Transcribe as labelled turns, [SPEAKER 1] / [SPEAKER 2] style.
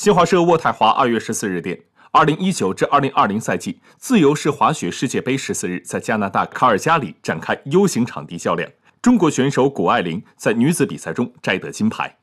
[SPEAKER 1] 新华社渥太华二月十四日电二零一九至二零二零赛季自由式滑雪世界杯十四日在加拿大卡尔加里展开 u 型场地较量中国选手谷爱凌在女子比赛中摘得金牌。